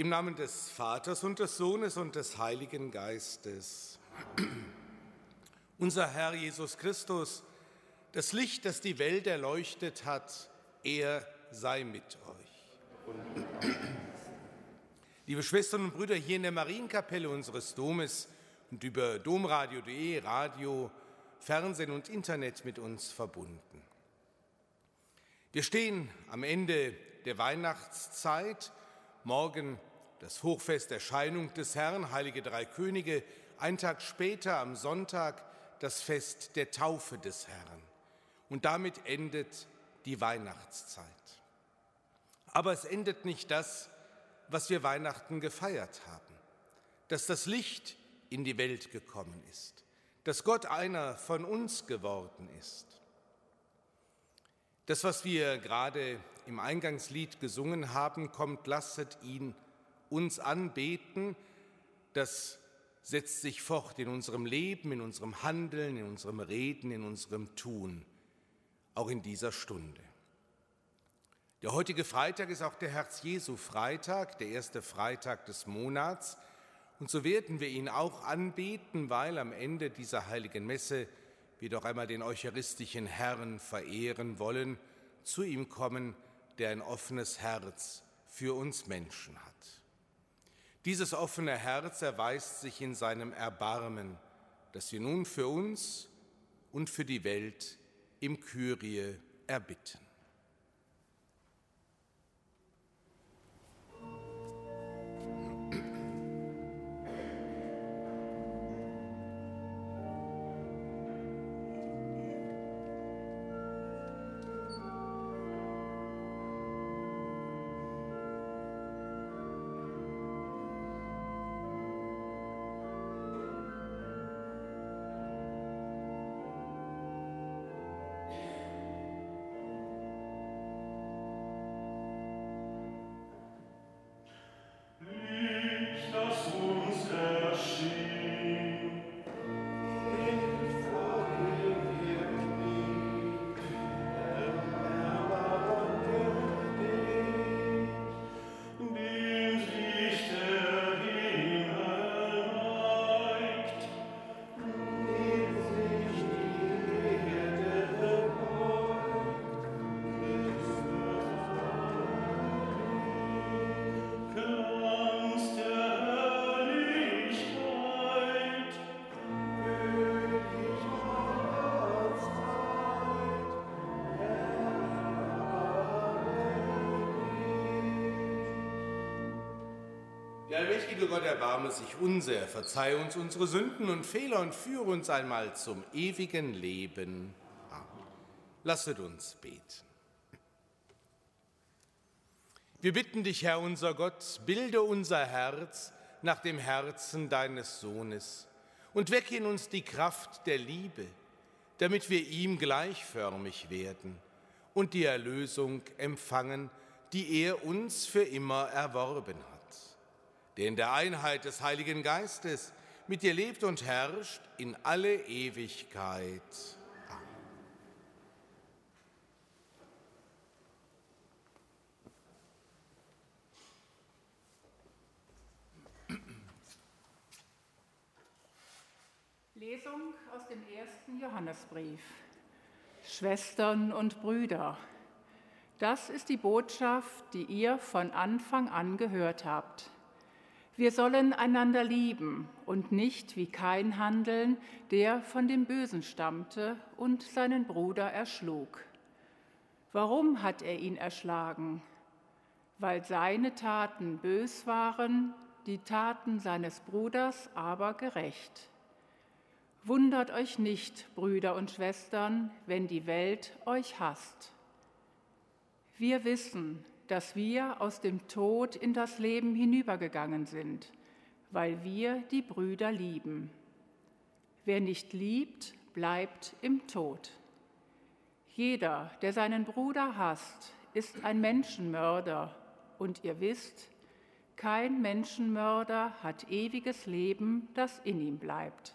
Im Namen des Vaters und des Sohnes und des Heiligen Geistes. Unser Herr Jesus Christus, das Licht, das die Welt erleuchtet hat, er sei mit euch. Liebe Schwestern und Brüder hier in der Marienkapelle unseres Domes und über domradio.de, Radio, Fernsehen und Internet mit uns verbunden. Wir stehen am Ende der Weihnachtszeit. Morgen das Hochfest Erscheinung des Herrn, Heilige Drei Könige. Ein Tag später, am Sonntag, das Fest der Taufe des Herrn. Und damit endet die Weihnachtszeit. Aber es endet nicht das, was wir Weihnachten gefeiert haben, dass das Licht in die Welt gekommen ist, dass Gott einer von uns geworden ist. Das, was wir gerade im Eingangslied gesungen haben, kommt, lasset ihn uns anbeten, das setzt sich fort in unserem Leben, in unserem Handeln, in unserem Reden, in unserem Tun, auch in dieser Stunde. Der heutige Freitag ist auch der Herz-Jesu-Freitag, der erste Freitag des Monats. Und so werden wir ihn auch anbeten, weil am Ende dieser heiligen Messe wir doch einmal den eucharistischen Herrn verehren wollen, zu ihm kommen, der ein offenes Herz für uns Menschen hat. Dieses offene Herz erweist sich in seinem Erbarmen, das wir nun für uns und für die Welt im Kyrie erbitten. Der allmächtige Gott erbarme sich unser, verzeihe uns unsere Sünden und Fehler und führe uns einmal zum ewigen Leben. Amen. Lasset uns beten. Wir bitten dich, Herr unser Gott, bilde unser Herz nach dem Herzen deines Sohnes und wecke in uns die Kraft der Liebe, damit wir ihm gleichförmig werden und die Erlösung empfangen, die er uns für immer erworben hat der in der Einheit des Heiligen Geistes mit dir lebt und herrscht in alle Ewigkeit. Lesung aus dem ersten Johannesbrief. Schwestern und Brüder, das ist die Botschaft, die ihr von Anfang an gehört habt. Wir sollen einander lieben und nicht wie kein handeln, der von dem Bösen stammte und seinen Bruder erschlug. Warum hat er ihn erschlagen? Weil seine Taten bös waren, die Taten seines Bruders aber gerecht. Wundert euch nicht, Brüder und Schwestern, wenn die Welt euch hasst. Wir wissen, dass wir aus dem Tod in das Leben hinübergegangen sind, weil wir die Brüder lieben. Wer nicht liebt, bleibt im Tod. Jeder, der seinen Bruder hasst, ist ein Menschenmörder, und ihr wisst, kein Menschenmörder hat ewiges Leben, das in ihm bleibt.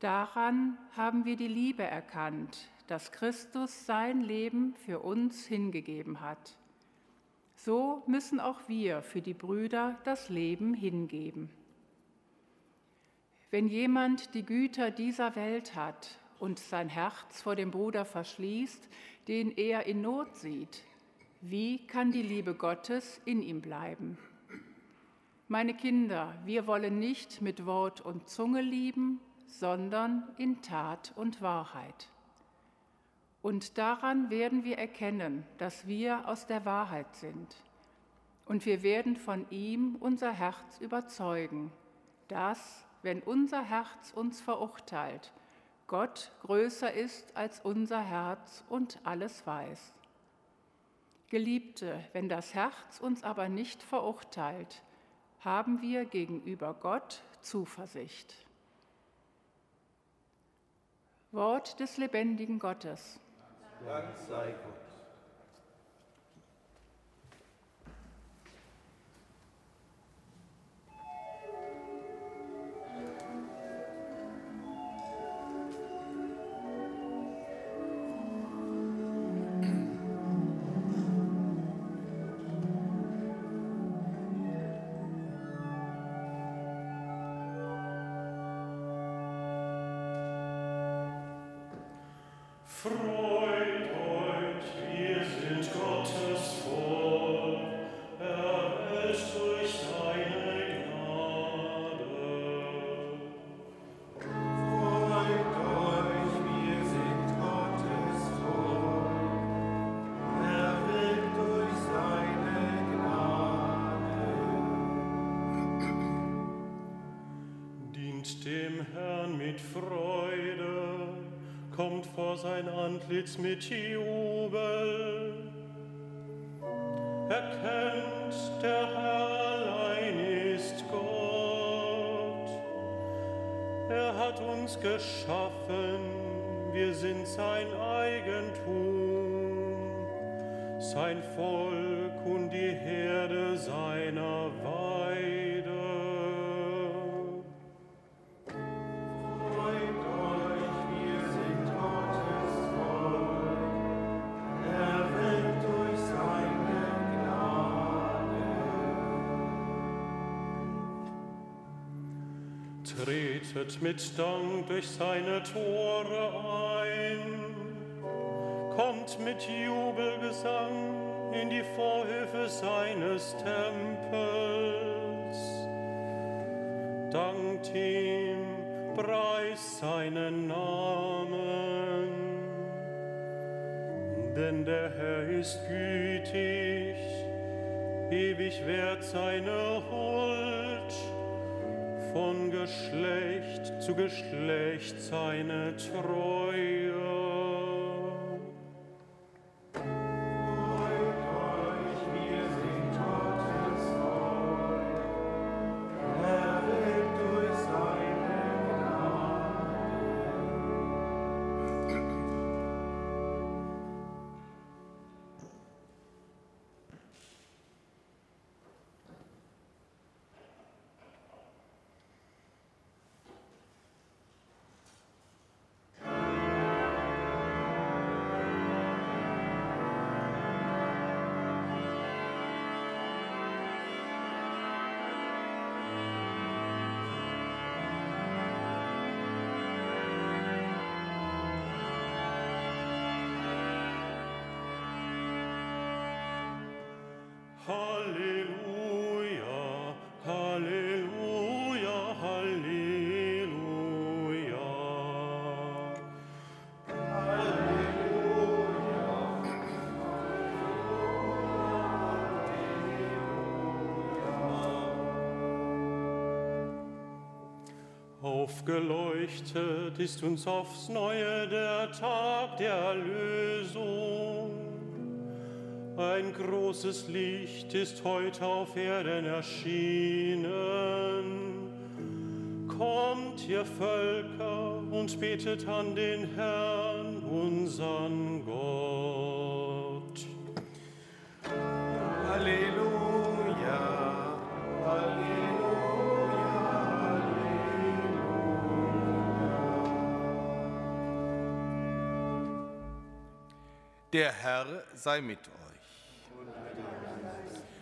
Daran haben wir die Liebe erkannt, dass Christus sein Leben für uns hingegeben hat. So müssen auch wir für die Brüder das Leben hingeben. Wenn jemand die Güter dieser Welt hat und sein Herz vor dem Bruder verschließt, den er in Not sieht, wie kann die Liebe Gottes in ihm bleiben? Meine Kinder, wir wollen nicht mit Wort und Zunge lieben, sondern in Tat und Wahrheit. Und daran werden wir erkennen, dass wir aus der Wahrheit sind. Und wir werden von ihm unser Herz überzeugen, dass, wenn unser Herz uns verurteilt, Gott größer ist als unser Herz und alles weiß. Geliebte, wenn das Herz uns aber nicht verurteilt, haben wir gegenüber Gott Zuversicht. Wort des lebendigen Gottes. Dank sei Gott. Antlitz mit Jubel. Erkennt, der Herr allein ist Gott. Er hat uns geschaffen, wir sind sein Eigentum, sein Volk und die Herde seiner tretet mit Dank durch seine Tore ein, kommt mit Jubelgesang in die Vorhöfe seines Tempels, dankt ihm, preist seinen Namen, denn der Herr ist gütig, ewig wert seine Huld von Geschlecht zu Geschlecht seine Treue. Aufgeleuchtet ist uns aufs Neue der Tag der Erlösung. Ein großes Licht ist heute auf Erden erschienen. Kommt, ihr Völker, und betet an den Herrn, unseren Gott. Halleluja, Halleluja. Der Herr sei mit euch.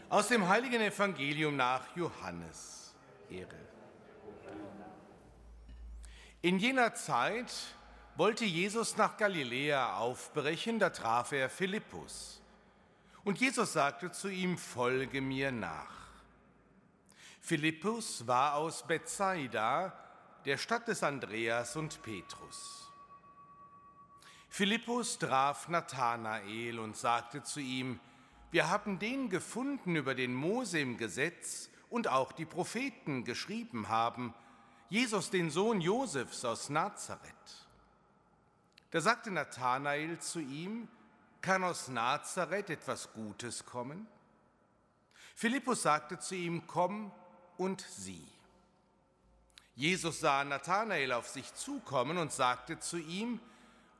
Aus dem heiligen Evangelium nach Johannes. Ehre. In jener Zeit wollte Jesus nach Galiläa aufbrechen, da traf er Philippus. Und Jesus sagte zu ihm, folge mir nach. Philippus war aus Bethsaida, der Stadt des Andreas und Petrus. Philippus traf Nathanael und sagte zu ihm, wir haben den gefunden, über den Mose im Gesetz und auch die Propheten geschrieben haben, Jesus, den Sohn Josefs aus Nazareth. Da sagte Nathanael zu ihm, kann aus Nazareth etwas Gutes kommen? Philippus sagte zu ihm, komm und sieh. Jesus sah Nathanael auf sich zukommen und sagte zu ihm,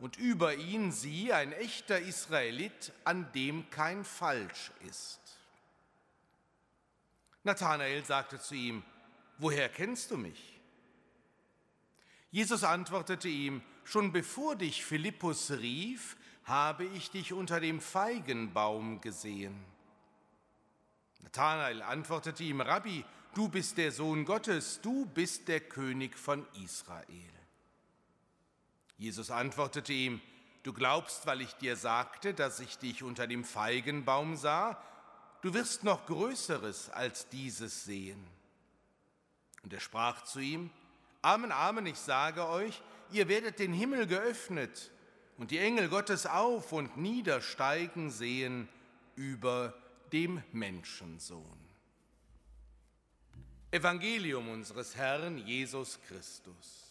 und über ihn sie, ein echter Israelit, an dem kein Falsch ist. Nathanael sagte zu ihm, woher kennst du mich? Jesus antwortete ihm, schon bevor dich Philippus rief, habe ich dich unter dem Feigenbaum gesehen. Nathanael antwortete ihm, Rabbi, du bist der Sohn Gottes, du bist der König von Israel. Jesus antwortete ihm, du glaubst, weil ich dir sagte, dass ich dich unter dem Feigenbaum sah, du wirst noch Größeres als dieses sehen. Und er sprach zu ihm, Amen, Amen, ich sage euch, ihr werdet den Himmel geöffnet und die Engel Gottes auf und niedersteigen sehen über dem Menschensohn. Evangelium unseres Herrn Jesus Christus.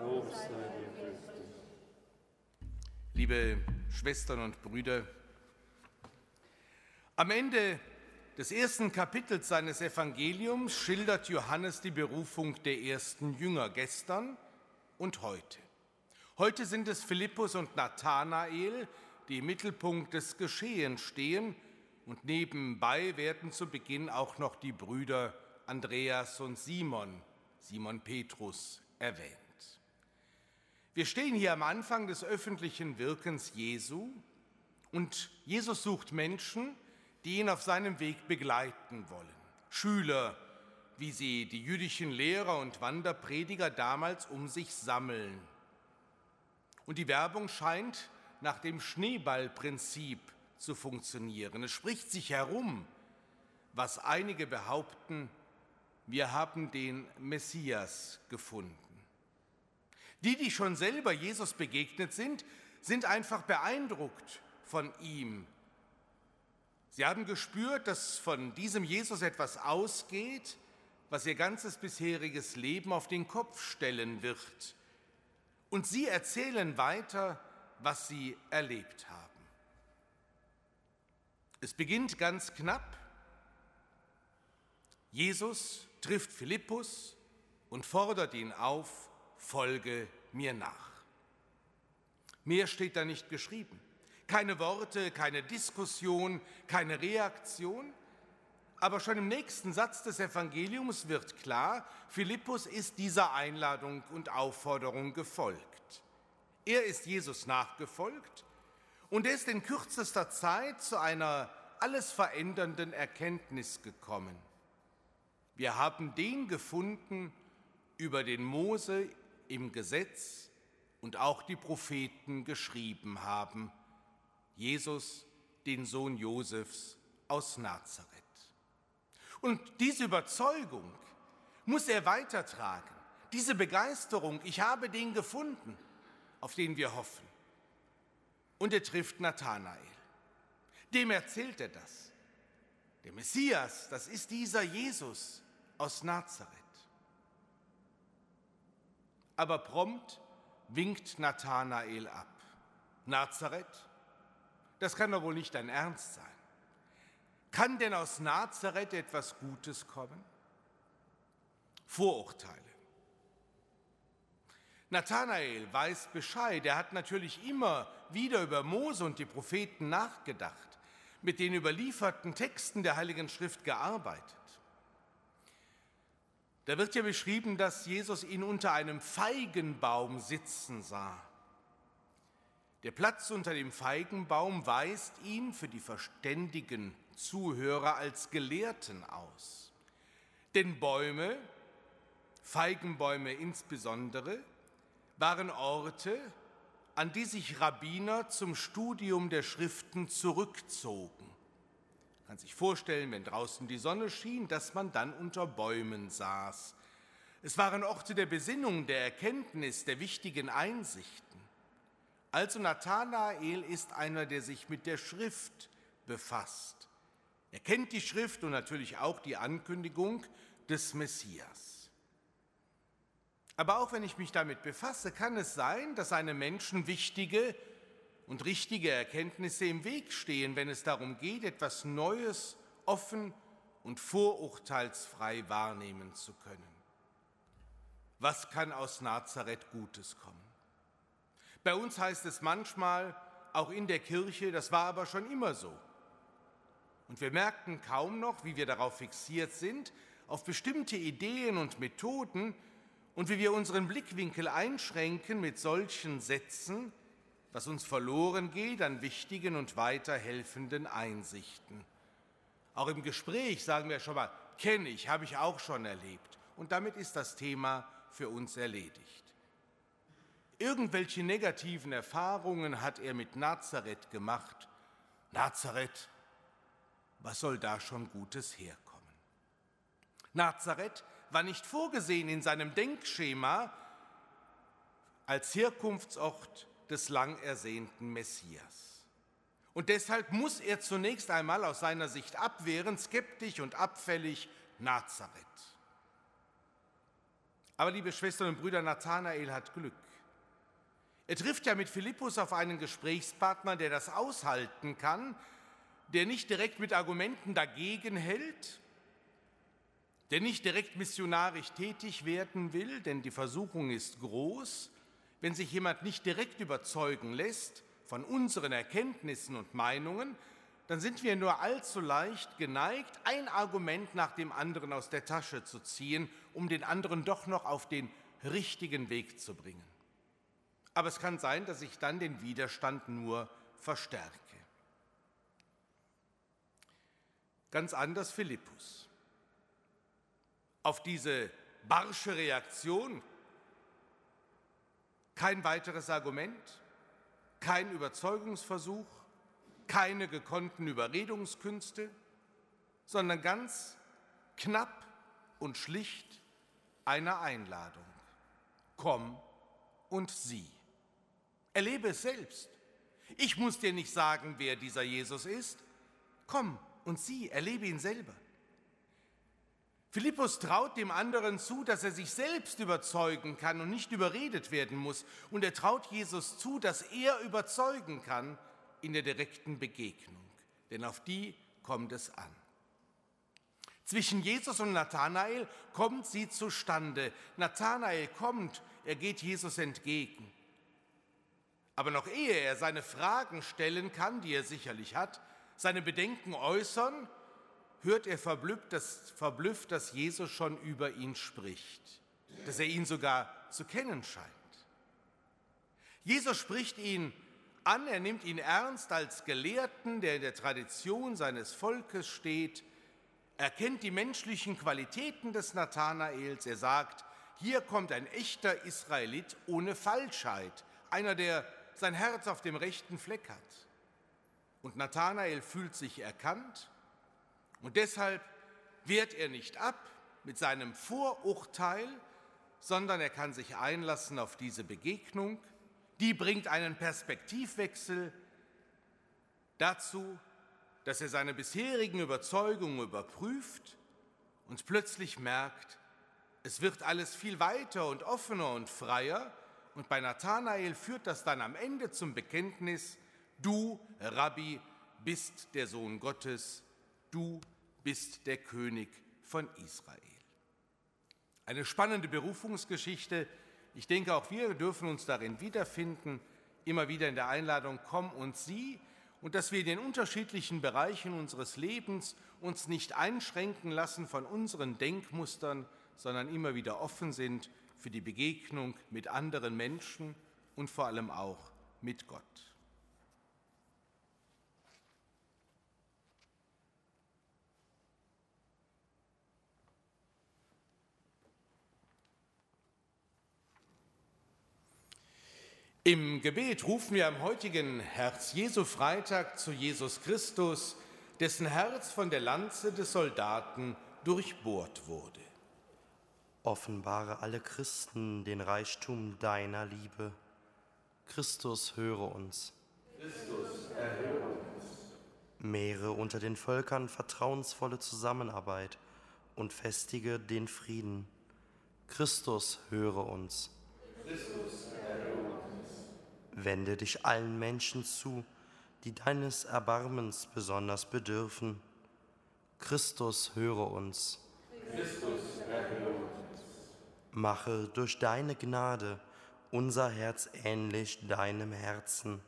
Lob sei dir, Christus. Liebe Schwestern und Brüder, am Ende des ersten Kapitels seines Evangeliums schildert Johannes die Berufung der ersten Jünger gestern und heute. Heute sind es Philippus und Nathanael, die im Mittelpunkt des Geschehens stehen, und nebenbei werden zu Beginn auch noch die Brüder Andreas und Simon, Simon Petrus, erwähnt. Wir stehen hier am Anfang des öffentlichen Wirkens Jesu und Jesus sucht Menschen, die ihn auf seinem Weg begleiten wollen. Schüler, wie sie die jüdischen Lehrer und Wanderprediger damals um sich sammeln. Und die Werbung scheint nach dem Schneeballprinzip zu funktionieren. Es spricht sich herum, was einige behaupten, wir haben den Messias gefunden. Die, die schon selber Jesus begegnet sind, sind einfach beeindruckt von ihm. Sie haben gespürt, dass von diesem Jesus etwas ausgeht, was ihr ganzes bisheriges Leben auf den Kopf stellen wird. Und sie erzählen weiter, was sie erlebt haben. Es beginnt ganz knapp. Jesus trifft Philippus und fordert ihn auf, folge mir nach. Mehr steht da nicht geschrieben. Keine Worte, keine Diskussion, keine Reaktion. Aber schon im nächsten Satz des Evangeliums wird klar, Philippus ist dieser Einladung und Aufforderung gefolgt. Er ist Jesus nachgefolgt und er ist in kürzester Zeit zu einer alles verändernden Erkenntnis gekommen. Wir haben den gefunden, über den Mose im Gesetz und auch die Propheten geschrieben haben, Jesus, den Sohn Josefs aus Nazareth. Und diese Überzeugung muss er weitertragen, diese Begeisterung, ich habe den gefunden, auf den wir hoffen. Und er trifft Nathanael. Dem erzählt er das. Der Messias, das ist dieser Jesus aus Nazareth. Aber prompt winkt Nathanael ab. Nazareth? Das kann doch wohl nicht dein Ernst sein. Kann denn aus Nazareth etwas Gutes kommen? Vorurteile. Nathanael weiß Bescheid. Er hat natürlich immer wieder über Mose und die Propheten nachgedacht, mit den überlieferten Texten der Heiligen Schrift gearbeitet. Da wird ja beschrieben, dass Jesus ihn unter einem Feigenbaum sitzen sah. Der Platz unter dem Feigenbaum weist ihn für die verständigen Zuhörer als Gelehrten aus. Denn Bäume, Feigenbäume insbesondere, waren Orte, an die sich Rabbiner zum Studium der Schriften zurückzogen. Man kann sich vorstellen, wenn draußen die Sonne schien, dass man dann unter Bäumen saß. Es waren Orte der Besinnung, der Erkenntnis, der wichtigen Einsichten. Also Nathanael ist einer, der sich mit der Schrift befasst. Er kennt die Schrift und natürlich auch die Ankündigung des Messias. Aber auch wenn ich mich damit befasse, kann es sein, dass einem Menschen wichtige und richtige Erkenntnisse im Weg stehen, wenn es darum geht, etwas Neues offen und vorurteilsfrei wahrnehmen zu können. Was kann aus Nazareth Gutes kommen? Bei uns heißt es manchmal, auch in der Kirche, das war aber schon immer so. Und wir merken kaum noch, wie wir darauf fixiert sind, auf bestimmte Ideen und Methoden und wie wir unseren Blickwinkel einschränken mit solchen Sätzen, was uns verloren geht an wichtigen und weiterhelfenden Einsichten. Auch im Gespräch sagen wir schon mal, kenne ich, habe ich auch schon erlebt. Und damit ist das Thema für uns erledigt. Irgendwelche negativen Erfahrungen hat er mit Nazareth gemacht. Nazareth, was soll da schon Gutes herkommen? Nazareth war nicht vorgesehen in seinem Denkschema als Herkunftsort des lang ersehnten Messias. Und deshalb muss er zunächst einmal aus seiner Sicht abwehren, skeptisch und abfällig Nazareth. Aber liebe Schwestern und Brüder, Nathanael hat Glück. Er trifft ja mit Philippus auf einen Gesprächspartner, der das aushalten kann, der nicht direkt mit Argumenten dagegen hält, der nicht direkt missionarisch tätig werden will, denn die Versuchung ist groß, wenn sich jemand nicht direkt überzeugen lässt von unseren Erkenntnissen und Meinungen, dann sind wir nur allzu leicht geneigt, ein Argument nach dem anderen aus der Tasche zu ziehen, um den anderen doch noch auf den richtigen Weg zu bringen. Aber es kann sein, dass ich dann den Widerstand nur verstärke. Ganz anders Philippus. Auf diese barsche Reaktion kein weiteres Argument, kein Überzeugungsversuch, keine gekonnten Überredungskünste, sondern ganz knapp und schlicht eine Einladung. Komm und sieh. Erlebe es selbst. Ich muss dir nicht sagen, wer dieser Jesus ist. Komm und sieh, erlebe ihn selber. Philippus traut dem anderen zu, dass er sich selbst überzeugen kann und nicht überredet werden muss. Und er traut Jesus zu, dass er überzeugen kann in der direkten Begegnung. Denn auf die kommt es an. Zwischen Jesus und Nathanael kommt sie zustande. Nathanael kommt, er geht Jesus entgegen. Aber noch ehe er seine Fragen stellen kann, die er sicherlich hat, seine Bedenken äußern, hört er verblüfft dass, verblüfft, dass Jesus schon über ihn spricht, dass er ihn sogar zu kennen scheint. Jesus spricht ihn an, er nimmt ihn ernst als Gelehrten, der in der Tradition seines Volkes steht. Er kennt die menschlichen Qualitäten des Nathanaels. Er sagt, hier kommt ein echter Israelit ohne Falschheit, einer, der sein Herz auf dem rechten Fleck hat. Und Nathanael fühlt sich erkannt und deshalb wehrt er nicht ab mit seinem Vorurteil, sondern er kann sich einlassen auf diese Begegnung. Die bringt einen Perspektivwechsel dazu, dass er seine bisherigen Überzeugungen überprüft und plötzlich merkt, es wird alles viel weiter und offener und freier und bei Nathanael führt das dann am Ende zum Bekenntnis, du, Rabbi, bist der Sohn Gottes, du bist der König von Israel. Eine spannende Berufungsgeschichte. Ich denke, auch wir dürfen uns darin wiederfinden, immer wieder in der Einladung, komm und sieh, und dass wir in den unterschiedlichen Bereichen unseres Lebens uns nicht einschränken lassen von unseren Denkmustern, sondern immer wieder offen sind für die Begegnung mit anderen Menschen und vor allem auch mit Gott. Im Gebet rufen wir am heutigen Herz-Jesu-Freitag zu Jesus Christus, dessen Herz von der Lanze des Soldaten durchbohrt wurde. Offenbare alle Christen den Reichtum deiner Liebe. Christus, höre uns. Christus, erhöre uns. Mehre unter den Völkern vertrauensvolle Zusammenarbeit und festige den Frieden. Christus, höre uns. Christus, Wende dich allen Menschen zu, die deines Erbarmens besonders bedürfen. Christus, höre uns. Christus, erhöre uns. Mache durch deine Gnade unser Herz ähnlich deinem Herzen.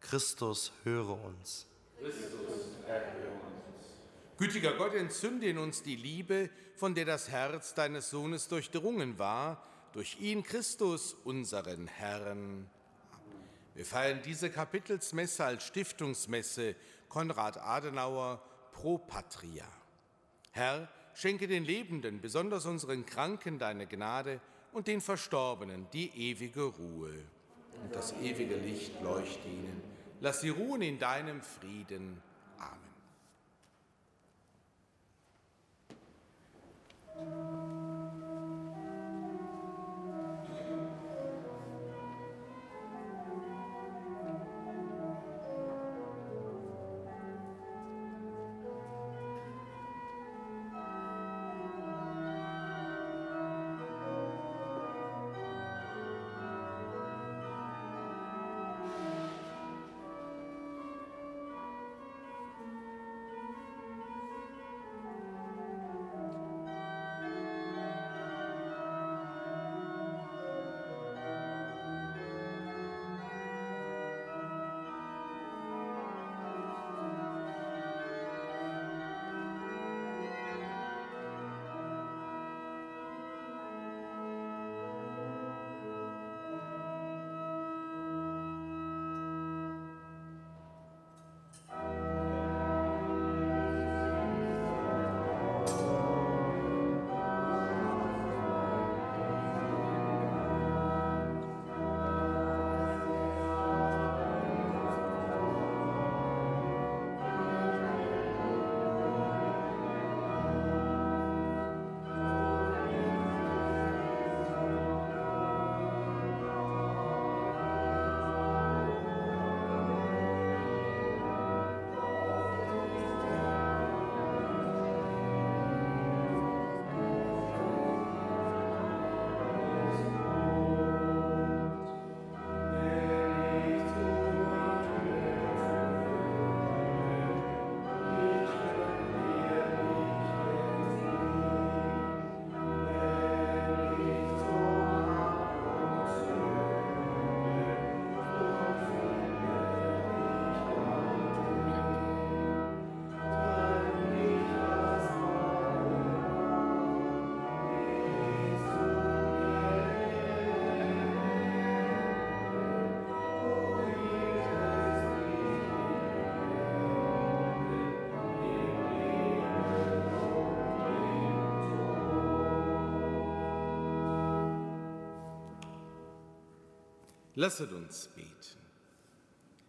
Christus, höre uns. Christus, erhöre uns. Gütiger Gott, entzünde in uns die Liebe, von der das Herz deines Sohnes durchdrungen war, durch ihn Christus, unseren Herrn. Wir feiern diese Kapitelsmesse als Stiftungsmesse Konrad Adenauer Pro Patria. Herr, schenke den Lebenden, besonders unseren Kranken, deine Gnade und den Verstorbenen die ewige Ruhe. Und das ewige Licht leuchte ihnen. Lass sie ruhen in deinem Frieden. Lasset uns beten.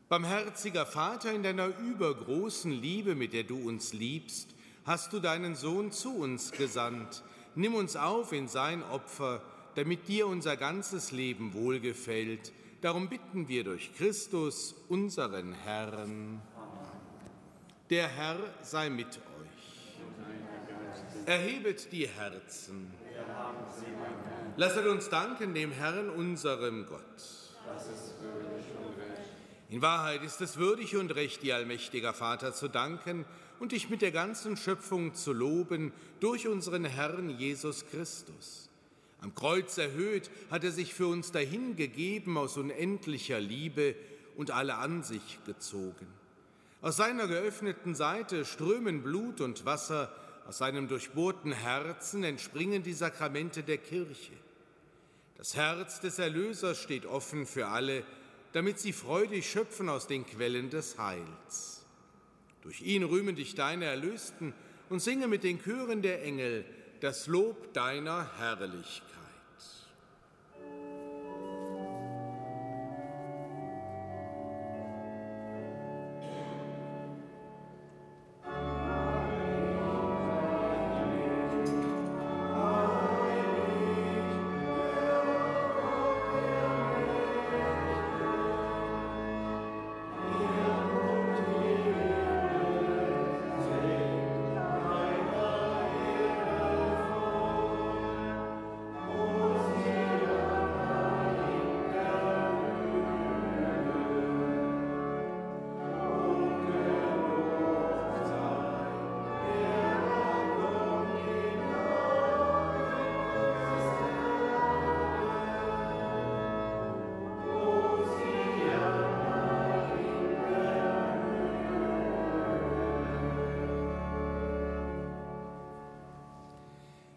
Barmherziger Vater, in deiner übergroßen Liebe, mit der du uns liebst, hast du deinen Sohn zu uns gesandt. Nimm uns auf in sein Opfer, damit dir unser ganzes Leben wohlgefällt. Darum bitten wir durch Christus, unseren Herrn. Der Herr sei mit euch. Erhebet die Herzen. Lasset uns danken dem Herrn, unserem Gott. In Wahrheit ist es würdig und recht, dir allmächtiger Vater zu danken und dich mit der ganzen Schöpfung zu loben durch unseren Herrn Jesus Christus. Am Kreuz erhöht hat er sich für uns dahingegeben aus unendlicher Liebe und alle an sich gezogen. Aus seiner geöffneten Seite strömen Blut und Wasser, aus seinem durchbohrten Herzen entspringen die Sakramente der Kirche. Das Herz des Erlösers steht offen für alle, damit sie freudig schöpfen aus den Quellen des Heils. Durch ihn rühmen dich deine Erlösten und singe mit den Chören der Engel das Lob deiner Herrlichkeit.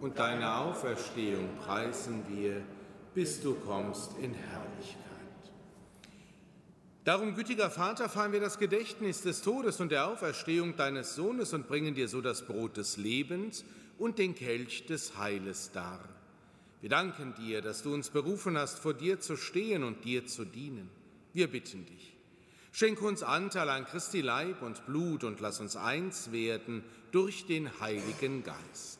und deine Auferstehung preisen wir, bis du kommst in Herrlichkeit. Darum, gütiger Vater, feiern wir das Gedächtnis des Todes und der Auferstehung deines Sohnes und bringen dir so das Brot des Lebens und den Kelch des Heiles dar. Wir danken dir, dass du uns berufen hast, vor dir zu stehen und dir zu dienen. Wir bitten dich. Schenke uns Anteil an Christi Leib und Blut und lass uns eins werden durch den Heiligen Geist.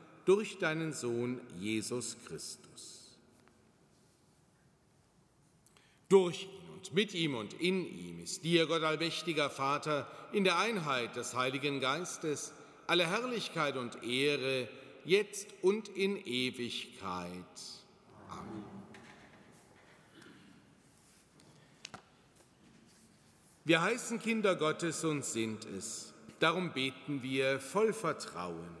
durch deinen Sohn Jesus Christus. Durch ihn und mit ihm und in ihm ist dir, Gott allmächtiger Vater, in der Einheit des Heiligen Geistes, alle Herrlichkeit und Ehre, jetzt und in Ewigkeit. Amen. Wir heißen Kinder Gottes und sind es. Darum beten wir voll Vertrauen.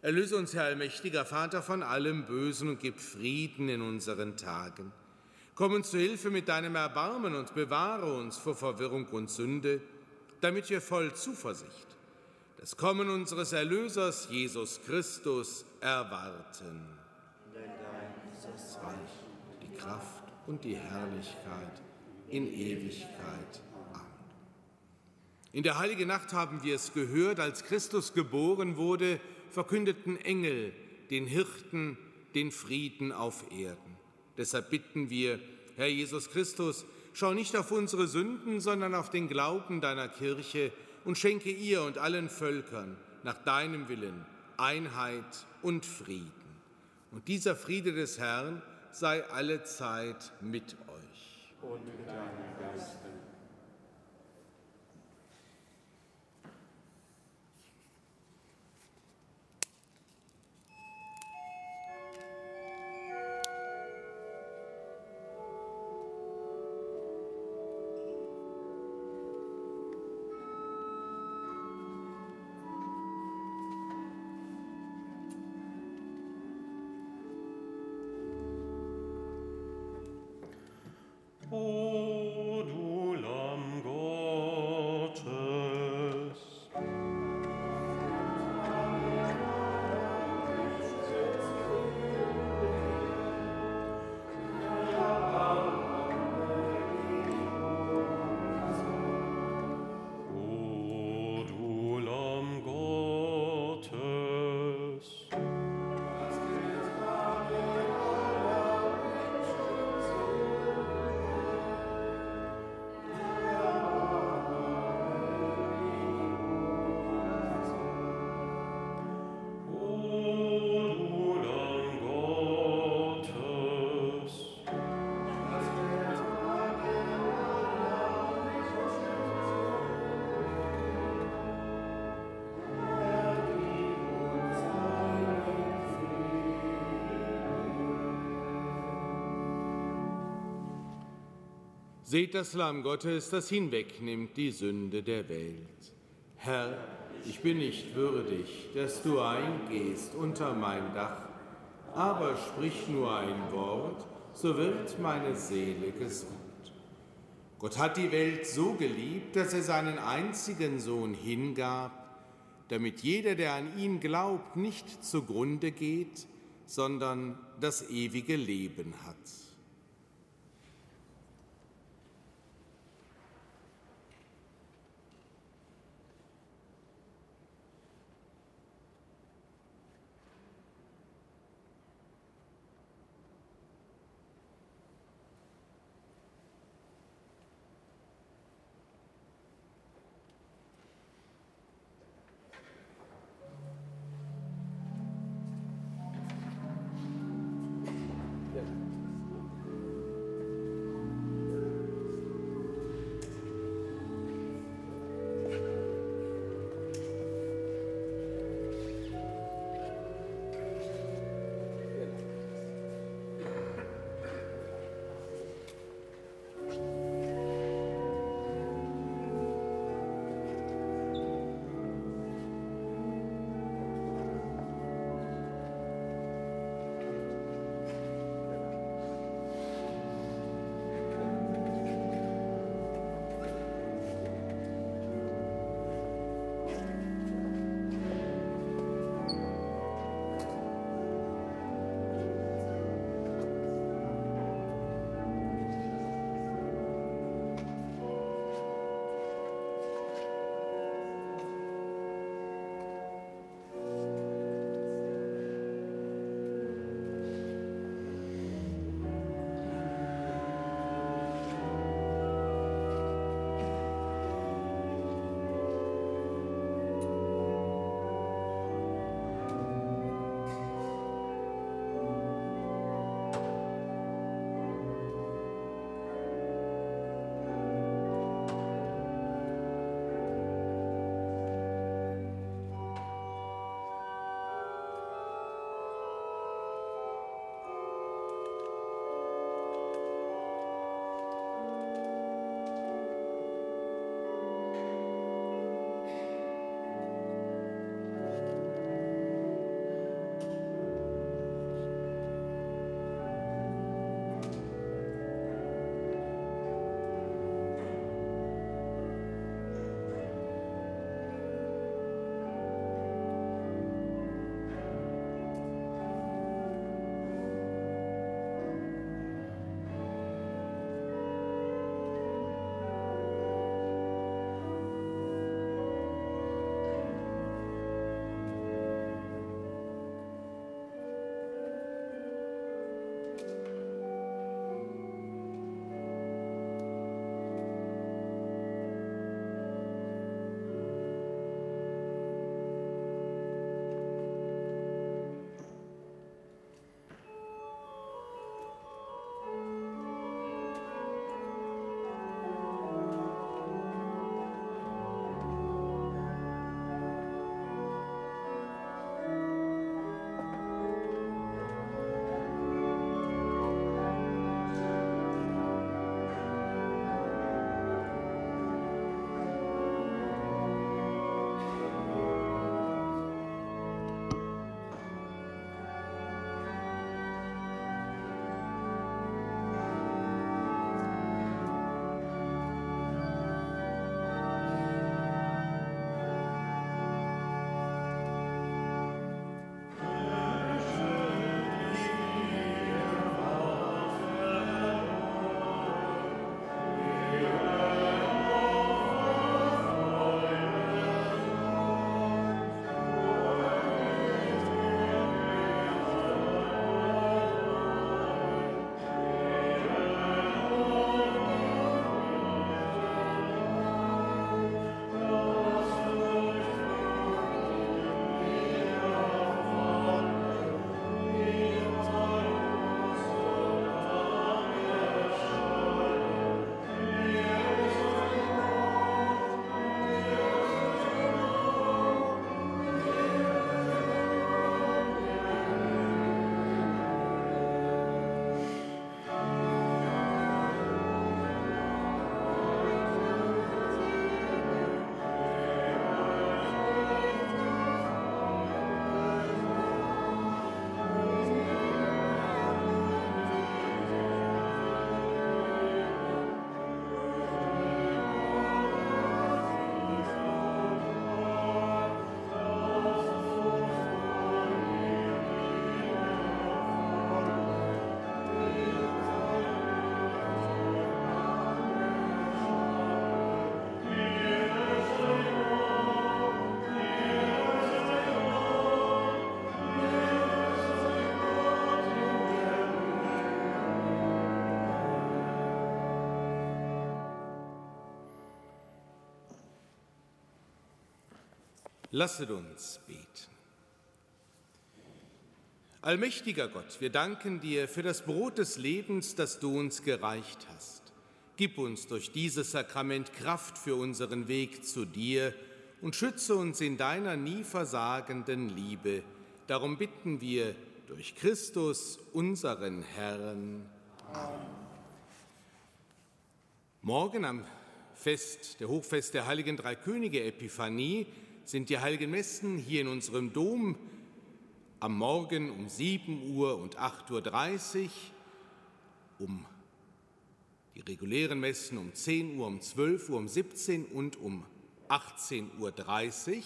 Erlöse uns, Herr allmächtiger Vater, von allem Bösen und gib Frieden in unseren Tagen. Komm uns zu Hilfe mit deinem Erbarmen und bewahre uns vor Verwirrung und Sünde, damit wir voll Zuversicht das Kommen unseres Erlösers Jesus Christus erwarten. Denn dein ist das Reich, die Kraft und die Herrlichkeit in Ewigkeit. Amen. In der heiligen Nacht haben wir es gehört, als Christus geboren wurde, verkündeten Engel den Hirten den Frieden auf Erden. Deshalb bitten wir, Herr Jesus Christus, schau nicht auf unsere Sünden, sondern auf den Glauben deiner Kirche und schenke ihr und allen Völkern nach deinem Willen Einheit und Frieden. Und dieser Friede des Herrn sei alle Zeit mit euch. Und mit deinem Geiste. Seht das Lamm Gottes, das hinwegnimmt die Sünde der Welt. Herr, ich bin nicht würdig, dass du eingehst unter mein Dach, aber sprich nur ein Wort, so wird meine Seele gesund. Gott hat die Welt so geliebt, dass er seinen einzigen Sohn hingab, damit jeder, der an ihn glaubt, nicht zugrunde geht, sondern das ewige Leben hat. Lasset uns beten. Allmächtiger Gott, wir danken dir für das Brot des Lebens, das du uns gereicht hast. Gib uns durch dieses Sakrament Kraft für unseren Weg zu dir und schütze uns in deiner nie versagenden Liebe. Darum bitten wir durch Christus, unseren Herrn. Amen. Morgen am Fest, der Hochfest der Heiligen Drei Könige Epiphanie, sind die Heiligen Messen hier in unserem Dom am Morgen um 7 Uhr und 8.30 Uhr, um die regulären Messen um 10 Uhr, um 12 Uhr, um 17 Uhr und um 18.30 Uhr.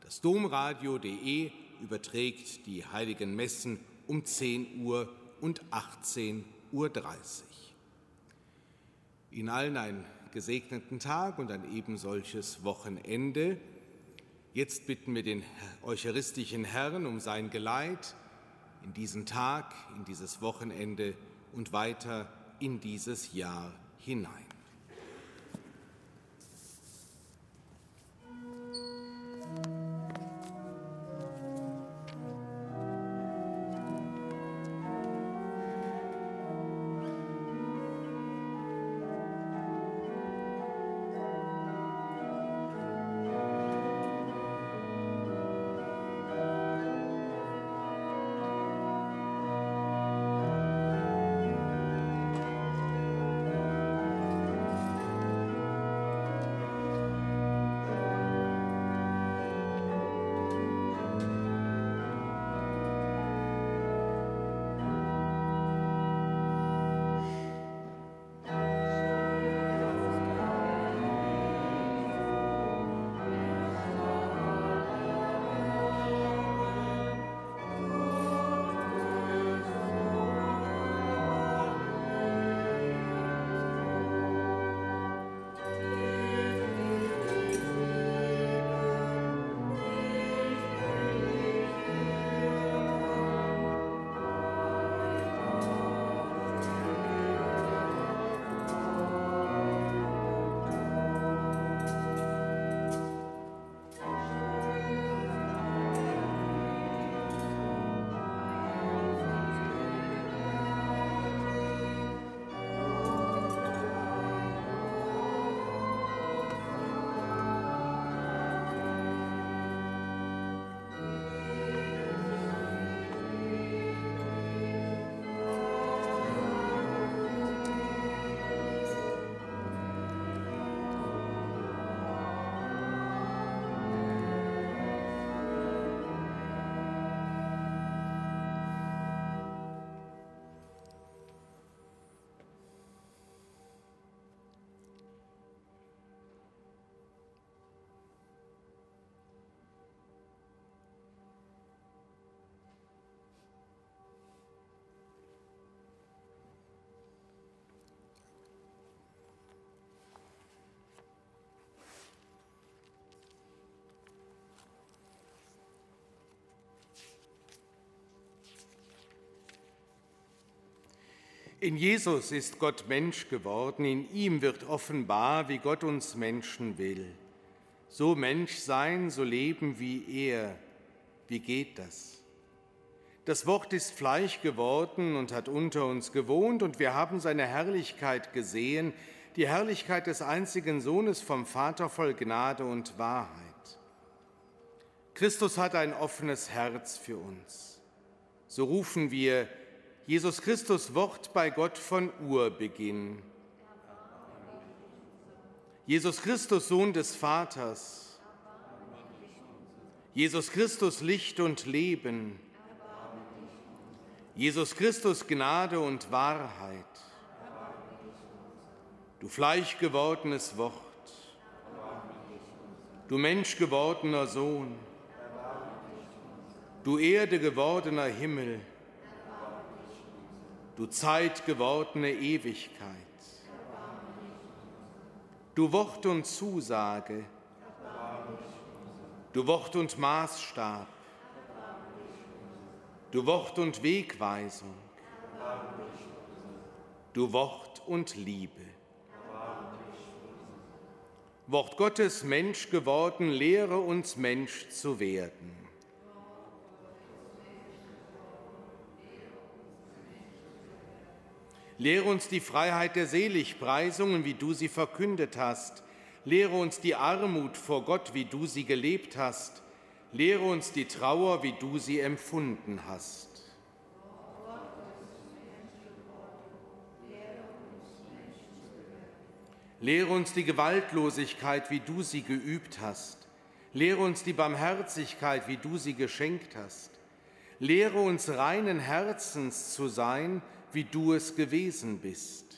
Das Domradio.de überträgt die Heiligen Messen um 10 Uhr und 18.30 Uhr. Ihnen allen einen gesegneten Tag und ein ebensolches Wochenende. Jetzt bitten wir den eucharistischen Herrn um sein Geleit in diesen Tag, in dieses Wochenende und weiter in dieses Jahr hinein. In Jesus ist Gott Mensch geworden, in ihm wird offenbar, wie Gott uns Menschen will. So Mensch sein, so leben wie er. Wie geht das? Das Wort ist Fleisch geworden und hat unter uns gewohnt, und wir haben seine Herrlichkeit gesehen, die Herrlichkeit des einzigen Sohnes vom Vater voll Gnade und Wahrheit. Christus hat ein offenes Herz für uns. So rufen wir, Jesus Christus Wort bei Gott von Urbeginn. Jesus Christus Sohn des Vaters. Jesus Christus Licht und Leben. Jesus Christus Gnade und Wahrheit. Du Fleisch gewordenes Wort. Du Mensch gewordener Sohn. Du Erde gewordener Himmel du Zeit gewordene Ewigkeit. Du Wort und Zusage, du Wort und Maßstab, du Wort und Wegweisung, du Wort und Liebe. Wort Gottes Mensch geworden, lehre uns Mensch zu werden. Lehre uns die Freiheit der Seligpreisungen, wie du sie verkündet hast. Lehre uns die Armut vor Gott, wie du sie gelebt hast. Lehre uns die Trauer, wie du sie empfunden hast. Lehre uns die Gewaltlosigkeit, wie du sie geübt hast. Lehre uns die Barmherzigkeit, wie du sie geschenkt hast. Lehre uns reinen Herzens zu sein, wie du es gewesen bist.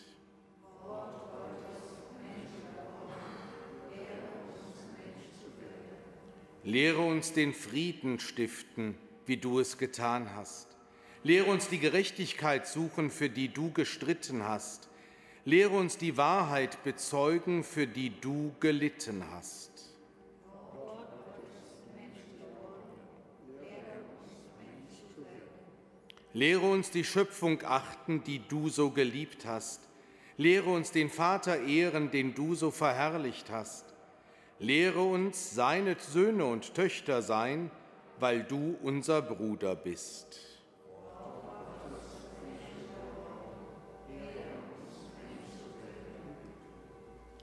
Lehre uns den Frieden stiften, wie du es getan hast. Lehre uns die Gerechtigkeit suchen, für die du gestritten hast. Lehre uns die Wahrheit bezeugen, für die du gelitten hast. Lehre uns die Schöpfung achten, die du so geliebt hast. Lehre uns den Vater ehren, den du so verherrlicht hast. Lehre uns seine Söhne und Töchter sein, weil du unser Bruder bist.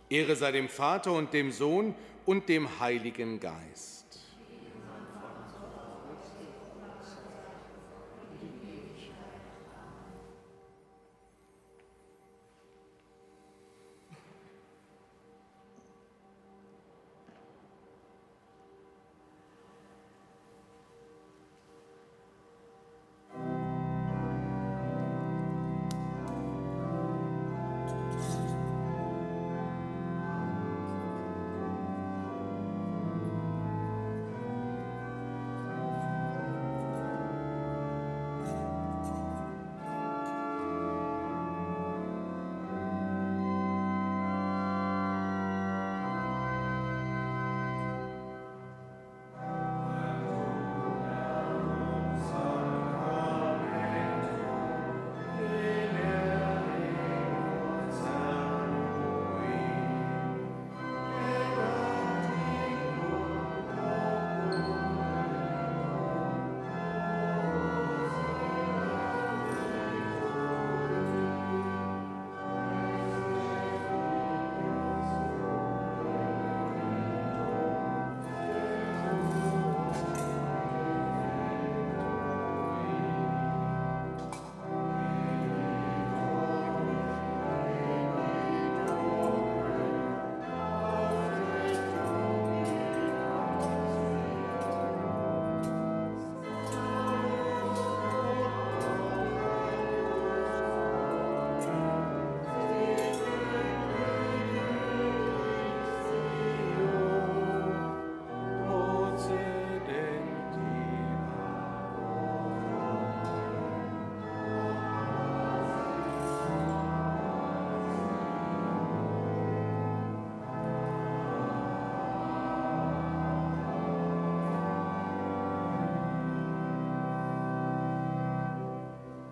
Ehre sei dem Vater und dem Sohn und dem Heiligen Geist.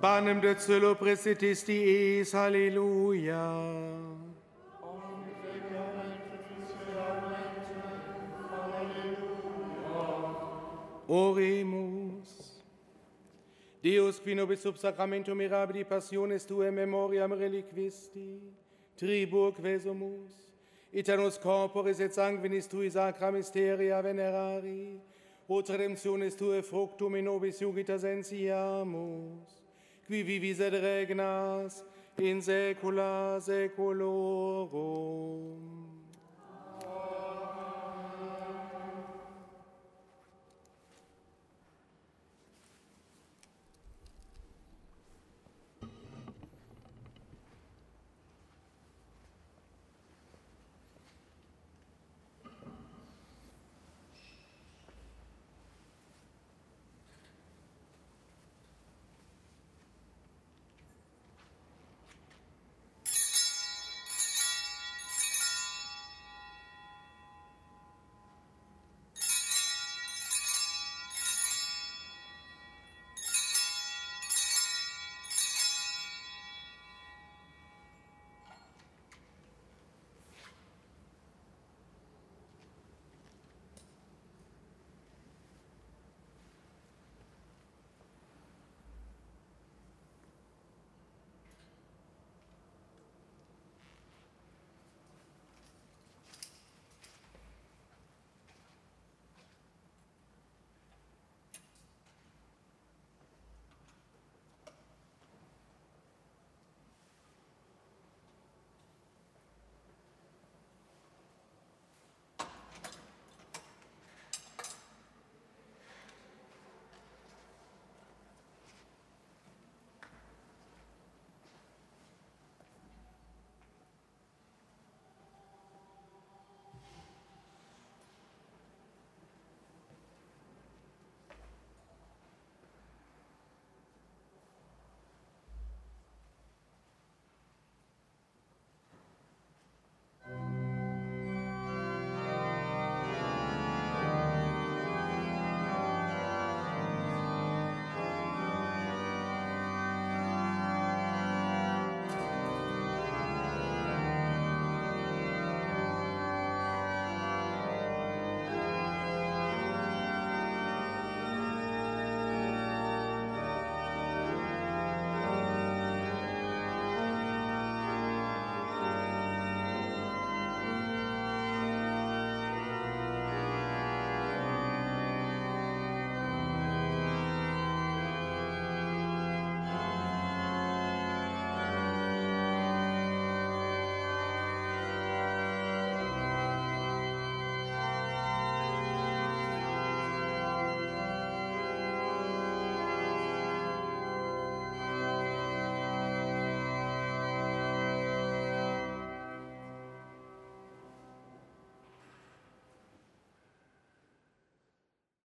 Panem de celo presitisti eis, halleluja. Oremus. Deus qui nobis sub sacramento mirabili passiones tuae memoriam reliquisti, tribur quesumus, itanus corporis et sanguinis tui sacra mysteria venerari, ut redemptionis tuae fructum in nobis iugita sensiamus qui vivis et regnas in saecula saeculorum.